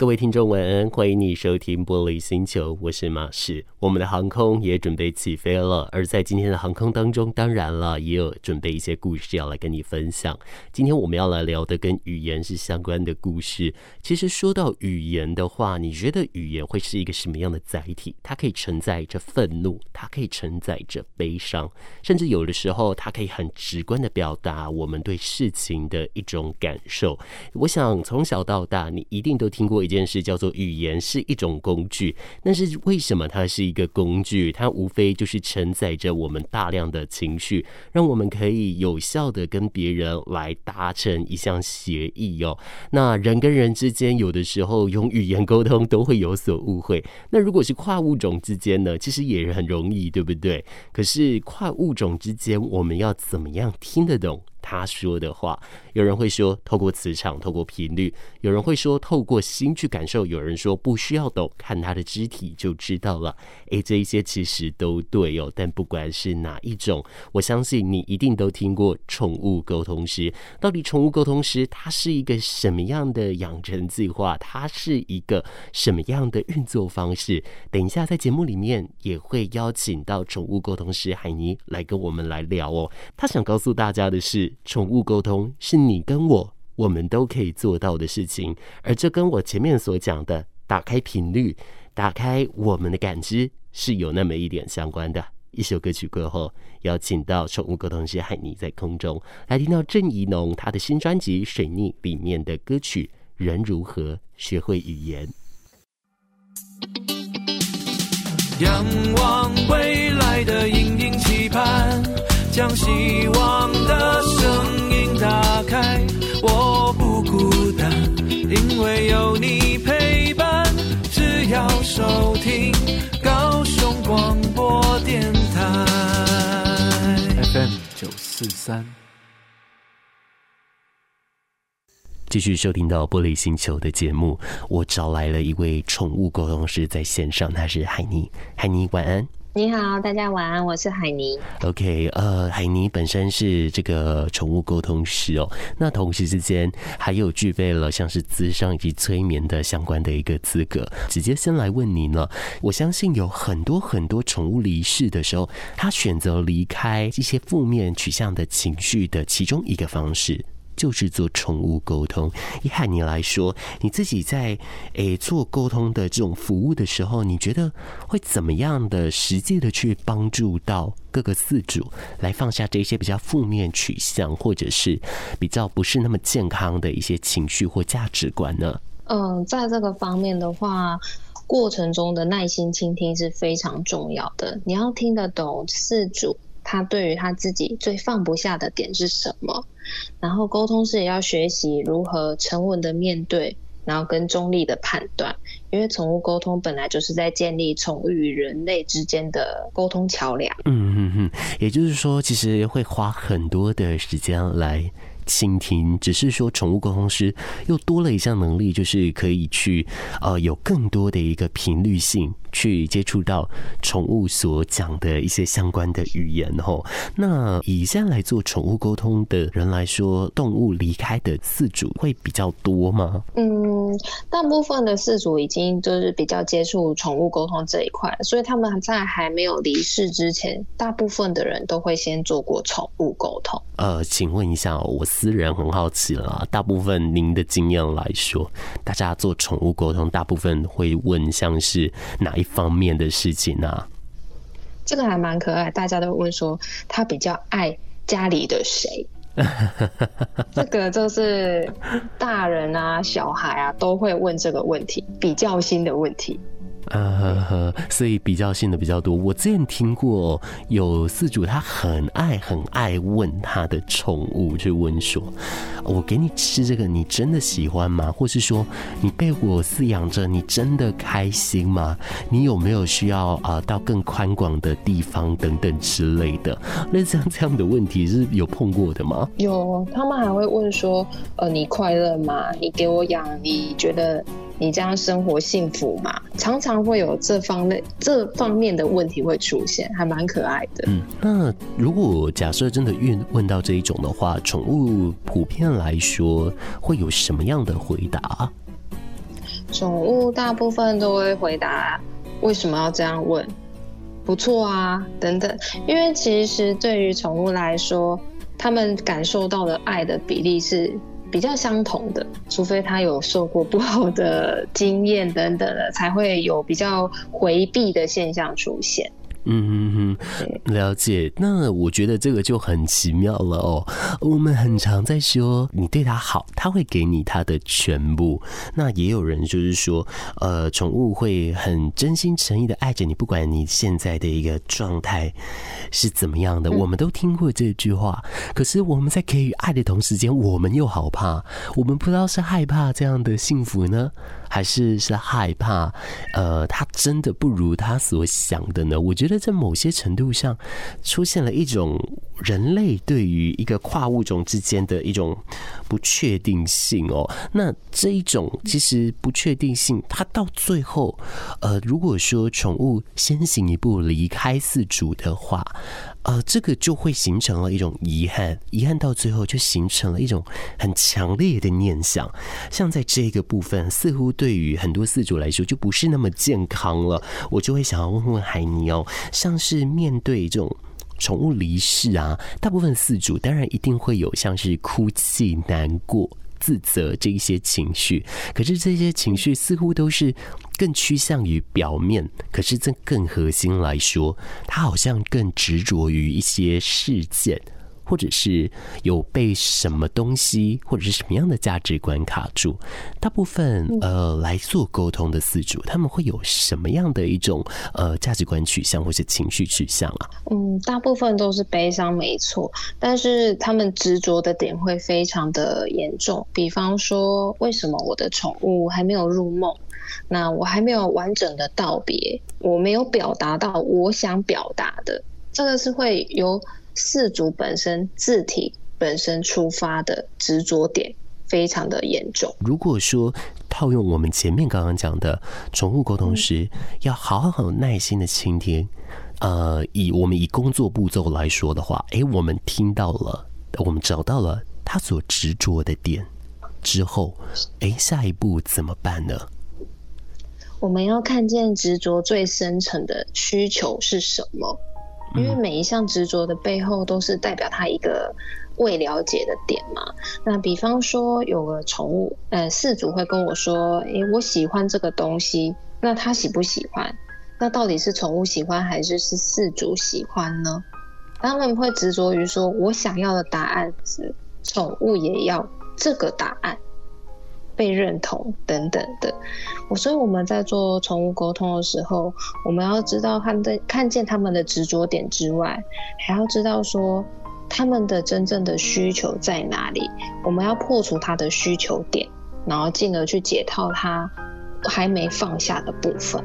各位听众晚安，欢迎你收听玻璃星球，我是马士。我们的航空也准备起飞了，而在今天的航空当中，当然了，也有准备一些故事要来跟你分享。今天我们要来聊的跟语言是相关的故事。其实说到语言的话，你觉得语言会是一个什么样的载体？它可以承载着愤怒，它可以承载着悲伤，甚至有的时候，它可以很直观的表达我们对事情的一种感受。我想从小到大，你一定都听过一件事叫做语言是一种工具，但是为什么它是一个工具？它无非就是承载着我们大量的情绪，让我们可以有效的跟别人来达成一项协议哦。那人跟人之间有的时候用语言沟通都会有所误会。那如果是跨物种之间呢？其实也很容易，对不对？可是跨物种之间，我们要怎么样听得懂他说的话？有人会说透过磁场，透过频率；有人会说透过心去感受；有人说不需要懂，看他的肢体就知道了。诶，这一些其实都对哦。但不管是哪一种，我相信你一定都听过宠物沟通师。到底宠物沟通师它是一个什么样的养成计划？它是一个什么样的运作方式？等一下在节目里面也会邀请到宠物沟通师海尼来跟我们来聊哦。他想告诉大家的是，宠物沟通是。你跟我，我们都可以做到的事情，而这跟我前面所讲的打开频率、打开我们的感知是有那么一点相关的。一首歌曲过后，邀请到宠物沟通师海霓在空中来听到郑宜农他的新专辑《水逆》里面的歌曲《人如何学会语言》。仰望未来的隐隐期盼，将希望的声音打开。我不孤单，因为有你陪伴。只要收听高雄广播电台 FM 九四三。继续收听到玻璃星球的节目，我找来了一位宠物沟通师在线上，他是海霓。海霓，晚安。你好，大家晚安，我是海尼。OK，呃，海尼本身是这个宠物沟通师哦，那同时之间还有具备了像是咨商以及催眠的相关的一个资格。直接先来问你呢，我相信有很多很多宠物离世的时候，他选择离开一些负面取向的情绪的其中一个方式。就是做宠物沟通。以海霓来说，你自己在诶、做沟通的这种服务的时候，你觉得会怎么样的实际的去帮助到各个饲主来放下这些比较负面取向，或者是比较不是那么健康的一些情绪或价值观呢？嗯，在这个方面的话，过程中的耐心倾听是非常重要的。你要听得懂饲主。他对于他自己最放不下的点是什么？然后沟通是也要学习如何沉稳的面对，然后跟中立的判断。因为宠物沟通本来就是在建立宠物与人类之间的沟通桥梁。嗯嗯嗯，也就是说，其实会花很多的时间来倾听，只是说宠物沟通师又多了一项能力，就是可以去呃有更多的一个频率性。去接触到宠物所讲的一些相关的语言吼，那以现在来做宠物沟通的人来说，动物离开的饲主会比较多吗？嗯，大部分的饲主已经就是比较接触宠物沟通这一块，所以他们在还没有离世之前，大部分的人都会先做过宠物沟通。呃，请问一下，我私人很好奇了，大部分您的经验来说，大家做宠物沟通，大部分会问像是哪一方面的事情呢、啊？这个还蛮可爱，大家都问说他比较爱家里的谁？这个就是大人啊、小孩啊都会问这个问题，比较新的问题。呃呵呵，所以比较性的比较多。我之前听过有饲主，他很爱很爱问他的宠物，去问说：“我给你吃这个，你真的喜欢吗？或是说，你被我饲养着，你真的开心吗？你有没有需要啊、到更宽广的地方等等之类的？那像这样的问题是有碰过的吗？有，他们还会问说：呃，你快乐吗？你给我养，你觉得？”你这样生活幸福吗？常常会有这方面这方面的问题会出现，还蛮可爱的。嗯，那如果假设真的问问到这一种的话，宠物普遍来说会有什么样的回答？宠物大部分都会回答为什么要这样问？不错啊，等等。因为其实对于宠物来说，他们感受到的爱的比例是比较相同的，除非他有受过不好的经验等等的，才会有比较回避的现象出现。嗯哼哼，了解。那我觉得这个就很奇妙了哦。我们很常在说，你对他好，他会给你他的全部。那也有人就是说，呃，宠物会很真心诚意的爱着你，不管你现在的一个状态是怎么样的。我们都听过这句话。可是我们在给予爱的同时间，我们又好怕，我们不知道是害怕这样的幸福呢，还是是害怕，呃，他真的不如他所想的呢？我觉得在某些程度上，出现了一种人类对于一个跨物种之间的一种不确定性哦。那这一种其实不确定性，它到最后，呃，如果说宠物先行一步离开四主的话。呃，这个就会形成了一种遗憾，遗憾到最后就形成了一种很强烈的念想。像在这个部分，似乎对于很多饲主来说就不是那么健康了。我就会想要问问海尼哦，像是面对这种宠物离世啊，大部分饲主当然一定会有像是哭泣、难过。自责这一些情绪，可是这些情绪似乎都是更趋向于表面。可是，这更核心来说，他好像更执着于一些事件。或者是有被什么东西，或者是什么样的价值观卡住？大部分呃来做沟通的四主，他们会有什么样的一种呃价值观取向或是情绪取向啊？嗯，大部分都是悲伤，没错，但是他们执着的点会非常的严重。比方说，为什么我的宠物还没有入梦？那我还没有完整的道别，我没有表达到我想表达的，这个是会由。饲主本身字体本身出发的执着点非常的严重。如果说套用我们前面刚刚讲的宠物沟通时，要好好耐心的倾听。呃，以我们以工作步骤来说的话，诶，我们听到了，我们找到了他所执着的点之后，诶，下一步怎么办呢？我们要看见执着最深层的需求是什么。因为每一项执着的背后，都是代表他一个未了解的点嘛。那比方说，有个宠物，呃，饲主会跟我说：“诶，我喜欢这个东西。”那他喜不喜欢？那到底是宠物喜欢，还是是饲主喜欢呢？他们会执着于说：“我想要的答案是，宠物也要这个答案。”被认同等等的，我所以我们在做宠物沟通的时候，我们要知道他们的看见他们的执着点之外，还要知道说他们的真正的需求在哪里。我们要破除他的需求点，然后进而去解套他还没放下的部分。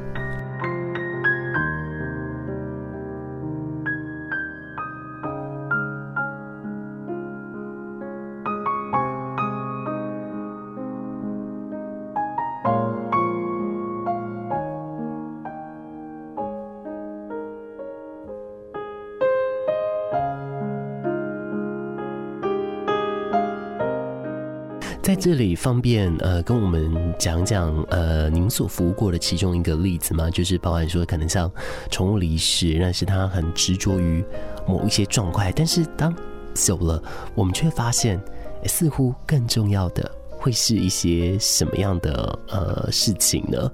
这里方便呃跟我们讲讲呃您所服务过的其中一个例子吗？就是包含说可能像宠物离世，但是他很执着于某一些状况，但是当久了，我们却发现似乎更重要的会是一些什么样的呃事情呢？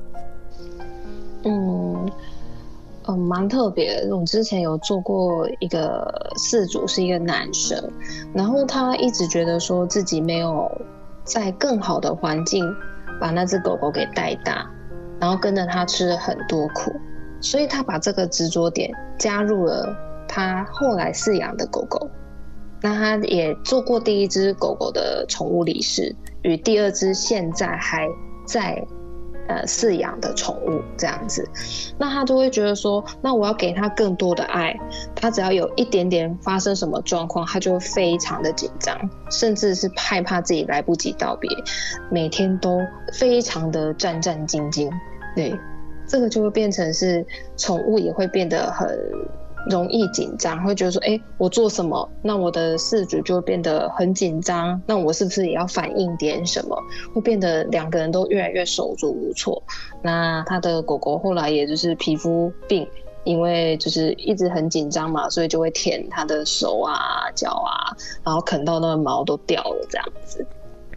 嗯嗯，蛮特别的。我之前有做过一个事主是一个男生，然后他一直觉得说自己没有。在更好的环境把那只狗狗给带大，然后跟着它吃了很多苦，所以他把这个执着点加入了他后来饲养的狗狗。那他也做过第一只狗狗的宠物理事，与第二只现在还在。呃，饲养的宠物这样子，那他就会觉得说，那我要给他更多的爱。他只要有一点点发生什么状况，他就会非常的紧张，甚至是害怕自己来不及道别，每天都非常的战战兢兢。对，这个就会变成是宠物也会变得很容易紧张，会觉得说，哎，我做什么，那我的饲主就会变得很紧张，那我是不是也要反应点什么？会变得两个人都越来越手足无措。那他的狗狗后来也就是皮肤病，因为就是一直很紧张嘛，所以就会舔他的手啊、脚啊，然后啃到那个毛都掉了这样子。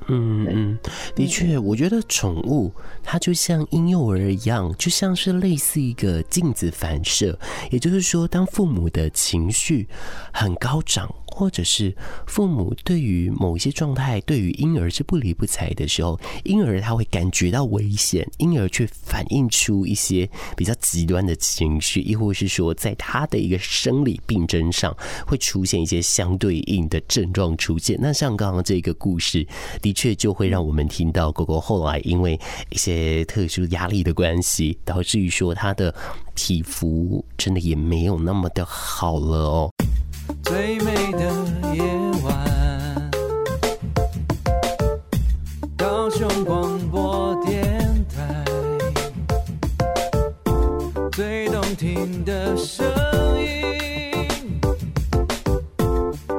嗯嗯，的确，我觉得宠物它就像婴幼儿一样，就像是类似一个镜子反射。也就是说，当父母的情绪很高涨，或者是父母对于某一些状态，对于婴儿是不理不睬的时候，婴儿他会感觉到危险，婴儿却反映出一些比较极端的情绪，亦或是说，在他的一个生理病症上会出现一些相对应的症状出现。那像刚刚这个故事，的确就会让我们听到狗狗后来因为一些特殊压力的关系，导致于说它的皮肤真的也没有那么的好了哦。最美的夜晚，高雄广播电台，最动听的声音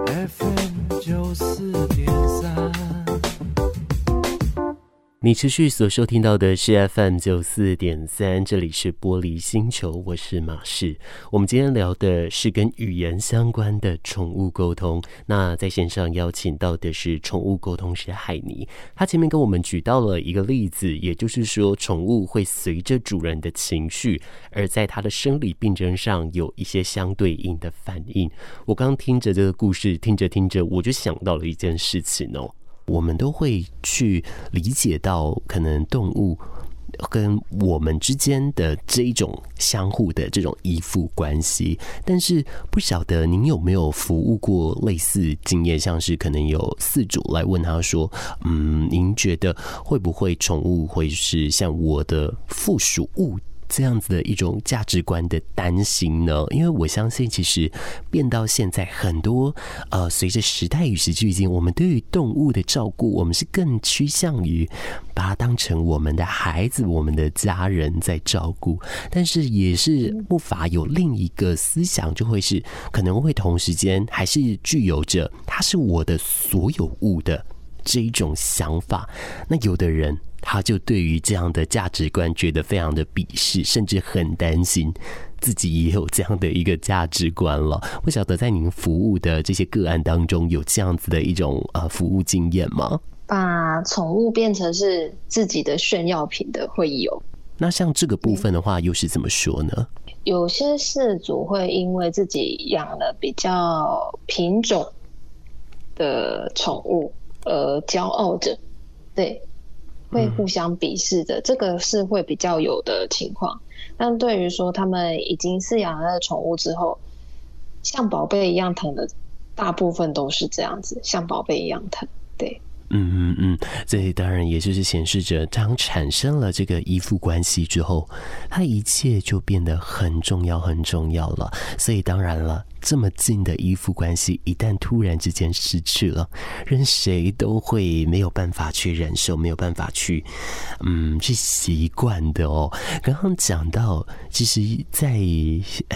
，FM 九四你持续所收听到的是 FM 九四点三，这里是玻璃星球，我是马士。我们今天聊的是跟语言相关的宠物沟通。那在线上邀请到的是宠物沟通师海尼，他前面跟我们举到了一个例子，也就是说，宠物会随着主人的情绪，而在它的生理病征上有一些相对应的反应。我刚听着这个故事，听着听着，我就想到了一件事情哦。我们都会去理解到，可能动物跟我们之间的这一种相互的这种依附关系，但是不晓得您有没有服务过类似经验，像是可能有饲主来问他说：“嗯，您觉得会不会宠物会是像我的附属物？”这样子的一种价值观的担心呢？因为我相信，其实变到现在，很多呃，随着时代与时俱进，我们对于动物的照顾，我们是更趋向于把它当成我们的孩子、我们的家人在照顾。但是，也是不乏有另一个思想，就会是可能会同时间还是具有着它是我的所有物的这一种想法。那有的人。他就对于这样的价值观觉得非常的鄙视，甚至很担心自己也有这样的一个价值观了。不晓得在您服务的这些个案当中，有这样子的一种呃服务经验吗？把宠物变成是自己的炫耀品的会有。那像这个部分的话，又是怎么说呢？有些事主会因为自己养了比较品种的宠物而骄傲着，对。会互相鄙视的，这个是会比较有的情况。但对于说他们已经饲养了宠物之后，像宝贝一样疼的，大部分都是这样子，像宝贝一样疼，对。嗯嗯嗯，这当然也就是显示着，当产生了这个依附关系之后，它一切就变得很重要很重要了。所以当然了。这么近的依附关系，一旦突然之间失去了，任谁都会没有办法去忍受，没有办法去，嗯，去习惯的哦。刚刚讲到，其实，在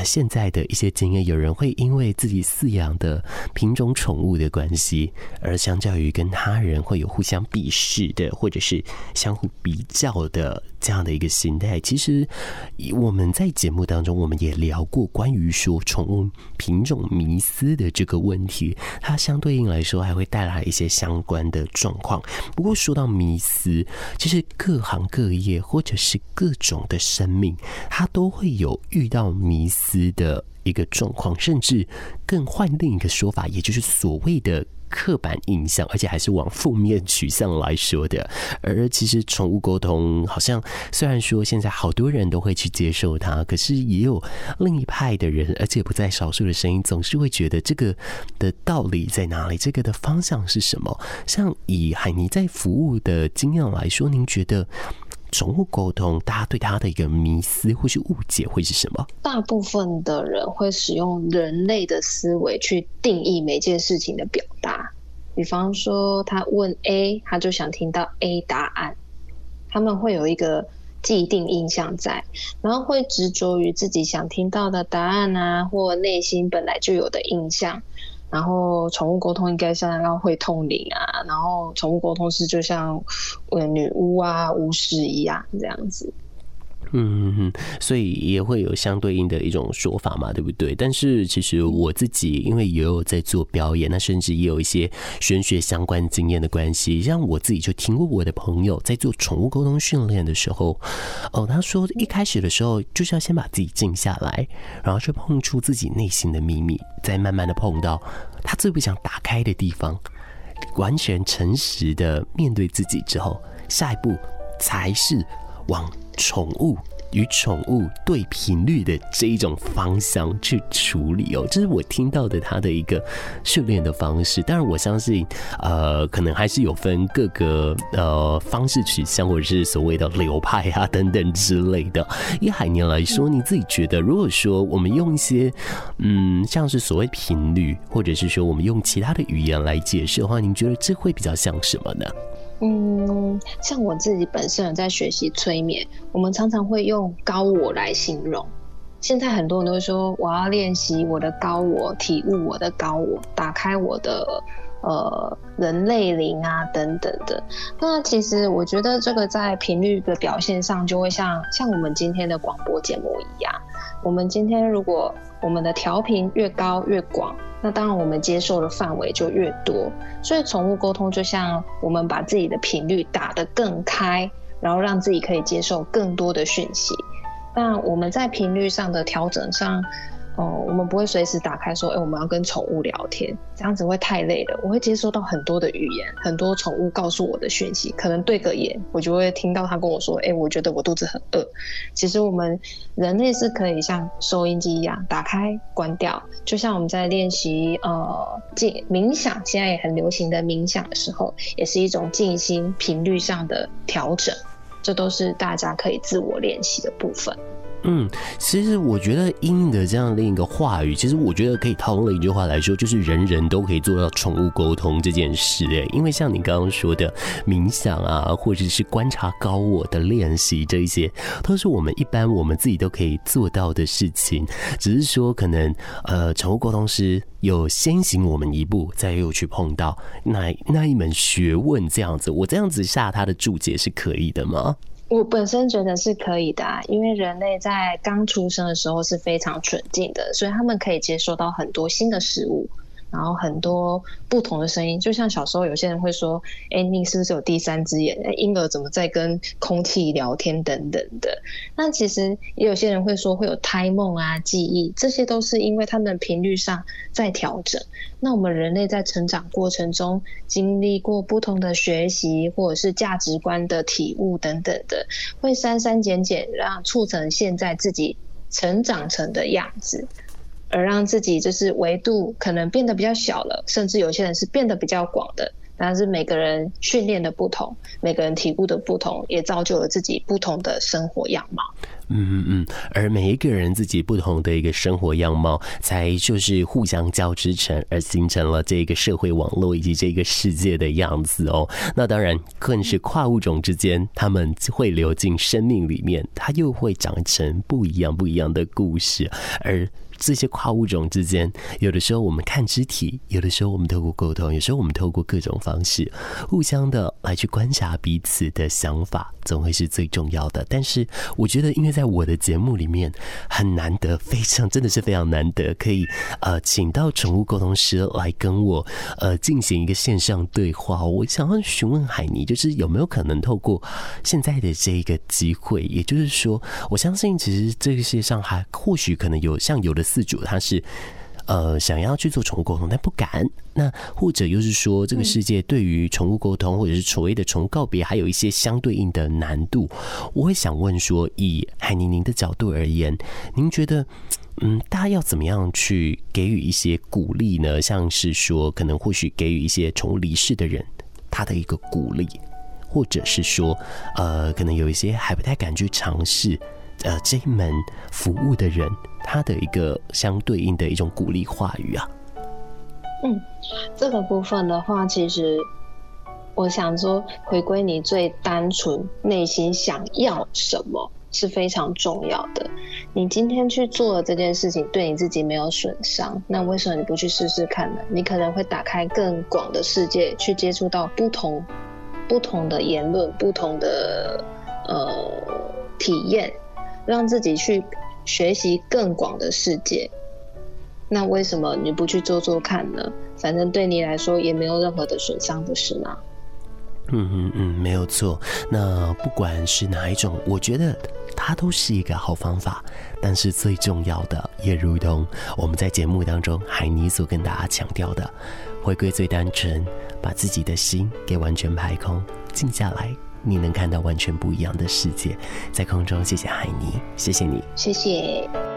现在的一些经验，有人会因为自己饲养的品种宠物的关系，而相较于跟他人会有互相鄙视的，或者是相互比较的这样的一个心态。其实，我们在节目当中，我们也聊过关于说宠物品。这种迷思的这个问题，它相对应来说还会带来一些相关的状况。不过说到迷思，其实各行各业或者是各种的生命，它都会有遇到迷思的一个状况，甚至更换另一个说法，也就是所谓的。刻板印象，而且还是往负面取向来说的。而其实宠物沟通，好像虽然说现在好多人都会去接受它，可是也有另一派的人，而且不在少数的声音，总是会觉得这个的道理在哪里？这个的方向是什么？像以海尼在服务的经验来说，您觉得？宠物沟通，大家对它的一个迷思或是误解会是什么？大部分的人会使用人类的思维去定义每件事情的表达，比方说他问 A，他就想听到 A 答案。他们会有一个既定印象在，然后会执着于自己想听到的答案啊，或内心本来就有的印象。然后宠物沟通应该像要会通灵啊，然后宠物沟通师就像呃女巫啊、巫师一样这样子。嗯哼，所以也会有相对应的一种说法嘛，对不对？但是其实我自己因为也有在做表演，那甚至也有一些玄学相关经验的关系，像我自己就听过我的朋友在做宠物沟通训练的时候，哦，他说一开始的时候就是要先把自己静下来，然后去碰触自己内心的秘密，再慢慢的碰到他最不想打开的地方，完全诚实的面对自己之后，下一步才是往。宠物与宠物对频率的这一种方向去处理哦，这是我听到的他的一个训练的方式。当然，我相信，呃，可能还是有分各个呃方式取向，或者是所谓的流派啊等等之类的。以海霓来说，你自己觉得，如果说我们用一些嗯，像是所谓频率，或者是说我们用其他的语言来解释的话，您觉得这会比较像什么呢？嗯，像我自己本身有在学习催眠，我们常常会用高我来形容。现在很多人都说，我要练习我的高我，体悟我的高我，打开我的呃人类灵啊等等的。那其实我觉得这个在频率的表现上，就会像像我们今天的广播节目一样。我们今天如果我们的调频越高越广，那当然我们接受的范围就越多。所以宠物沟通就像我们把自己的频率打得更开，然后让自己可以接受更多的讯息。那我们在频率上的调整上。哦，我们不会随时打开说，哎，我们要跟宠物聊天，这样子会太累了。我会接收到很多的语言，很多宠物告诉我的讯息，可能对个眼，我就会听到他跟我说，哎，我觉得我肚子很饿。其实我们人类是可以像收音机一样打开、关掉，就像我们在练习呃静冥想，现在也很流行的冥想的时候，也是一种静心频率上的调整，这都是大家可以自我练习的部分。嗯，其实我觉得英的这样另一个话语，其实我觉得可以套用了一句话来说，就是人人都可以做到宠物沟通这件事。哎，因为像你刚刚说的冥想啊，或者是观察高我的练习，这一些都是我们一般我们自己都可以做到的事情。只是说，可能呃，宠物沟通师有先行我们一步，再又去碰到那那一门学问，这样子，我这样子下他的注解是可以的吗？我本身觉得是可以的啊，因为人类在刚出生的时候是非常纯净的，所以他们可以接受到很多新的事物。然后很多不同的声音，就像小时候有些人会说：“哎，你是不是有第三只眼？哎，婴儿怎么在跟空气聊天等等的？”那其实也有些人会说会有胎梦啊、记忆，这些都是因为他们的频率上在调整。那我们人类在成长过程中经历过不同的学习，或者是价值观的体悟等等的，会删删减减，让促成现在自己成长成的样子。而让自己就是维度可能变得比较小了，甚至有些人是变得比较广的。但是每个人训练的不同，每个人体悟的不同，也造就了自己不同的生活样貌。嗯嗯嗯，而每一个人自己不同的一个生活样貌，才就是互相交织成，而形成了这个社会网络以及这个世界的样子哦。那当然，更是跨物种之间，他们会流进生命里面，它又会长成不一样不一样的故事，而。这些跨物种之间，有的时候我们看肢体，有的时候我们透过沟通，有时候我们透过各种方式，互相的来去观察彼此的想法，总会是最重要的。但是我觉得，因为在我的节目里面很难得，非常真的是非常难得，可以呃请到宠物沟通师来跟我呃进行一个线上对话。我想要询问海尼，就是有没有可能透过现在的这一个机会，也就是说，我相信其实这个世界上还或许可能有像有的。自主他是呃想要去做宠物沟通，但不敢。那或者又是说，这个世界对于宠物沟通或者是所谓的宠物告别，还有一些相对应的难度。我会想问说，以海宁您的角度而言，您觉得嗯，大家要怎么样去给予一些鼓励呢？像是说，可能或许给予一些宠物离世的人他的一个鼓励，或者是说，呃，可能有一些还不太敢去尝试。呃，这一门服务的人，他的一个相对应的一种鼓励话语啊。嗯，这个部分的话，其实我想说，回归你最单纯内心想要什么是非常重要的。你今天去做了这件事情，对你自己没有损伤，那为什么你不去试试看呢？你可能会打开更广的世界，去接触到不同不同的言论、不同的呃体验，让自己去学习更广的世界。那为什么你不去做做看呢？反正对你来说也没有任何的损伤，不是吗？嗯嗯嗯，没有错。那不管是哪一种，我觉得它都是一个好方法。但是最重要的，也如同我们在节目当中海尼所跟大家强调的，回归最单纯，把自己的心给完全排空，静下来，你能看到完全不一样的世界。在空中，谢谢海尼，谢谢你，谢谢。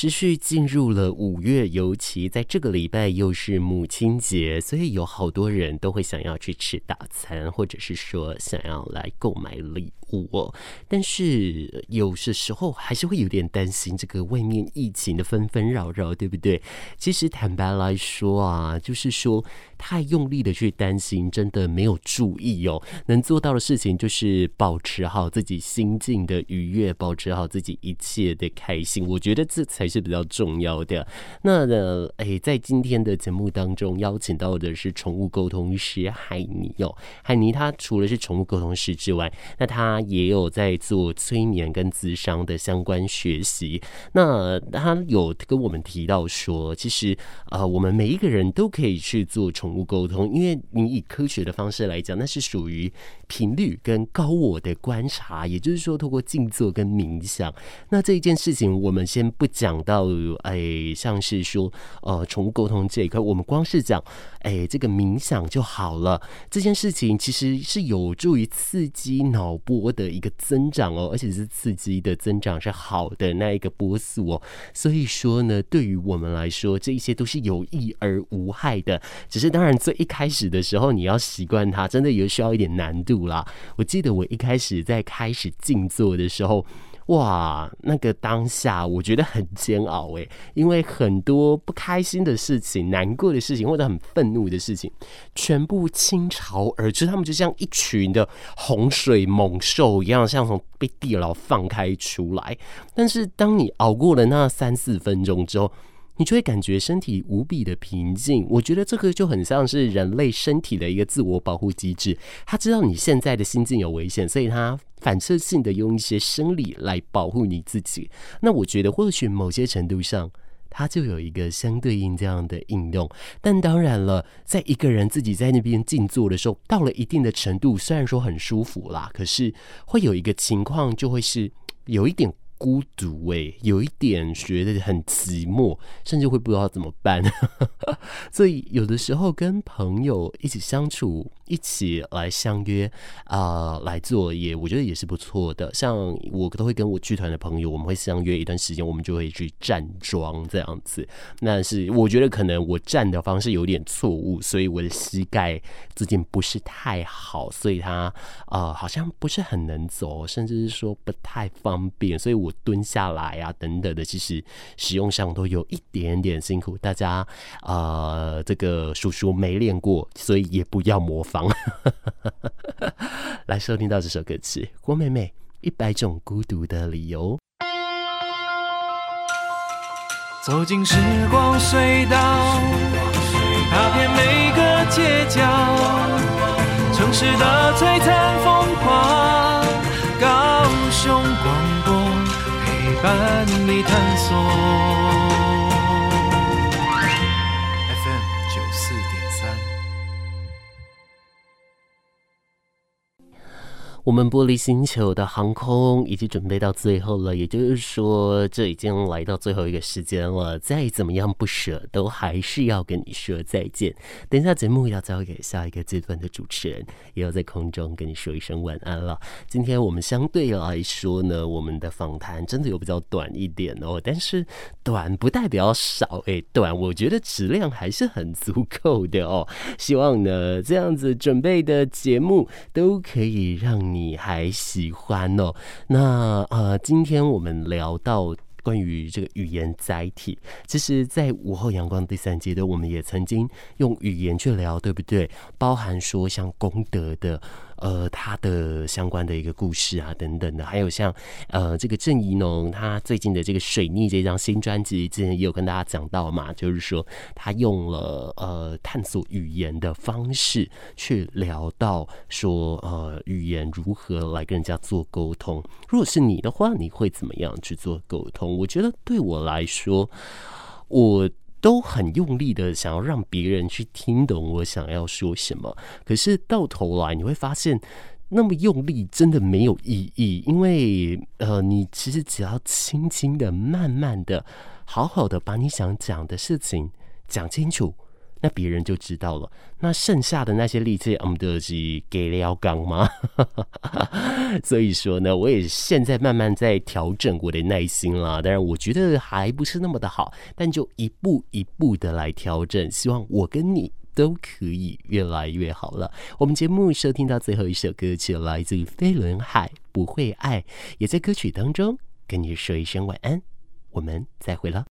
持续进入了五月，尤其在这个礼拜又是母亲节，所以有好多人都会想要去吃大餐，或者是说想要来购买礼我。但是有些时候还是会有点担心这个外面疫情的纷纷扰扰，对不对？其实坦白来说啊，就是说太用力的去担心，真的没有注意哦。能做到的事情就是保持好自己心境的愉悦，保持好自己一切的开心。我觉得这才是比较重要的。那呢，诶，在今天的节目当中邀请到的是宠物沟通师海尼哦。海尼他除了是宠物沟通师之外，那他也有在做催眠跟咨商的相关学习。那他有跟我们提到说，其实呃，我们每一个人都可以去做宠物沟通，因为你以科学的方式来讲，那是属于频率跟高我的观察，也就是说，透过静坐跟冥想。那这一件事情，我们先不讲。到哎，像是说呃，宠物沟通这一块，我们光是讲哎，这个冥想就好了。这件事情其实是有助于刺激脑波的一个增长哦，而且是刺激的增长是好的那一个波速哦。所以说呢，对于我们来说，这一些都是有益而无害的。只是当然，最一开始的时候，你要习惯它，真的也需要一点难度啦。我记得我一开始在开始静坐的时候。哇，那个当下我觉得很煎熬诶，因为很多不开心的事情、难过的事情或者很愤怒的事情，全部倾巢而至，他们就像一群的洪水猛兽一样，像从被地牢放开出来。但是当你熬过了那三四分钟之后，你就会感觉身体无比的平静。我觉得这个就很像是人类身体的一个自我保护机制，他知道你现在的心境有危险，所以他。反射性的用一些生理来保护你自己，那我觉得或许某些程度上，它就有一个相对应这样的应用。但当然了，在一个人自己在那边静坐的时候，到了一定的程度，虽然说很舒服啦，可是会有一个情况，就会是有一点。孤独哎，有一点觉得很寂寞，甚至会不知道怎么办。所以有的时候跟朋友一起相处，一起来相约啊、来做也我觉得也是不错的。像我都会跟我剧团的朋友，我们会相约一段时间，我们就会去站桩这样子。但是我觉得可能我站的方式有点错误，所以我的膝盖最近不是太好，所以他啊、呃、好像不是很能走，甚至是说不太方便，所以我。我蹲下来啊等等的，其实使用上都有一点点辛苦。大家呃，这个叔叔没练过，所以也不要模仿。来收听到这首歌曲，郭美美《一百种孤独的理由》。走进时光隧道，踏遍每个街角，城市的璀璨风华，高雄广伴你探索。我们玻璃星球的航空已经准备到最后了，也就是说，这已经来到最后一个时间了。再怎么样不舍，都还是要跟你说再见。等一下节目要交给下一个阶段的主持人，也要在空中跟你说一声晚安了。今天我们相对来说呢，我们的访谈真的有比较短一点哦，但是短不代表少，哎，短我觉得质量还是很足够的哦。希望呢，这样子准备的节目都可以让你。你还喜欢哦？那呃，今天我们聊到关于这个语言载体，其实，在午后阳光第三阶段，我们也曾经用语言去聊，对不对？包含说像功德的。呃，他的相关的一个故事啊，等等的，还有像呃，这个郑怡农他最近的这个水逆这张新专辑，之前也有跟大家讲到嘛，就是说他用了呃探索语言的方式去聊到说呃语言如何来跟人家做沟通。如果是你的话，你会怎么样去做沟通？我觉得对我来说，我。都很用力的想要让别人去听懂我想要说什么，可是到头来你会发现，那么用力真的没有意义，因为呃，你其实只要轻轻的、慢慢的、好好的把你想讲的事情讲清楚。那别人就知道了。那剩下的那些力气，我们都是给了刚吗？所以说呢，我也现在慢慢在调整我的耐心啦。当然，我觉得还不是那么的好，但就一步一步的来调整。希望我跟你都可以越来越好了。我们节目收听到最后一首歌曲，来自于飞轮海，不会爱，也在歌曲当中跟你说一声晚安。我们再会了。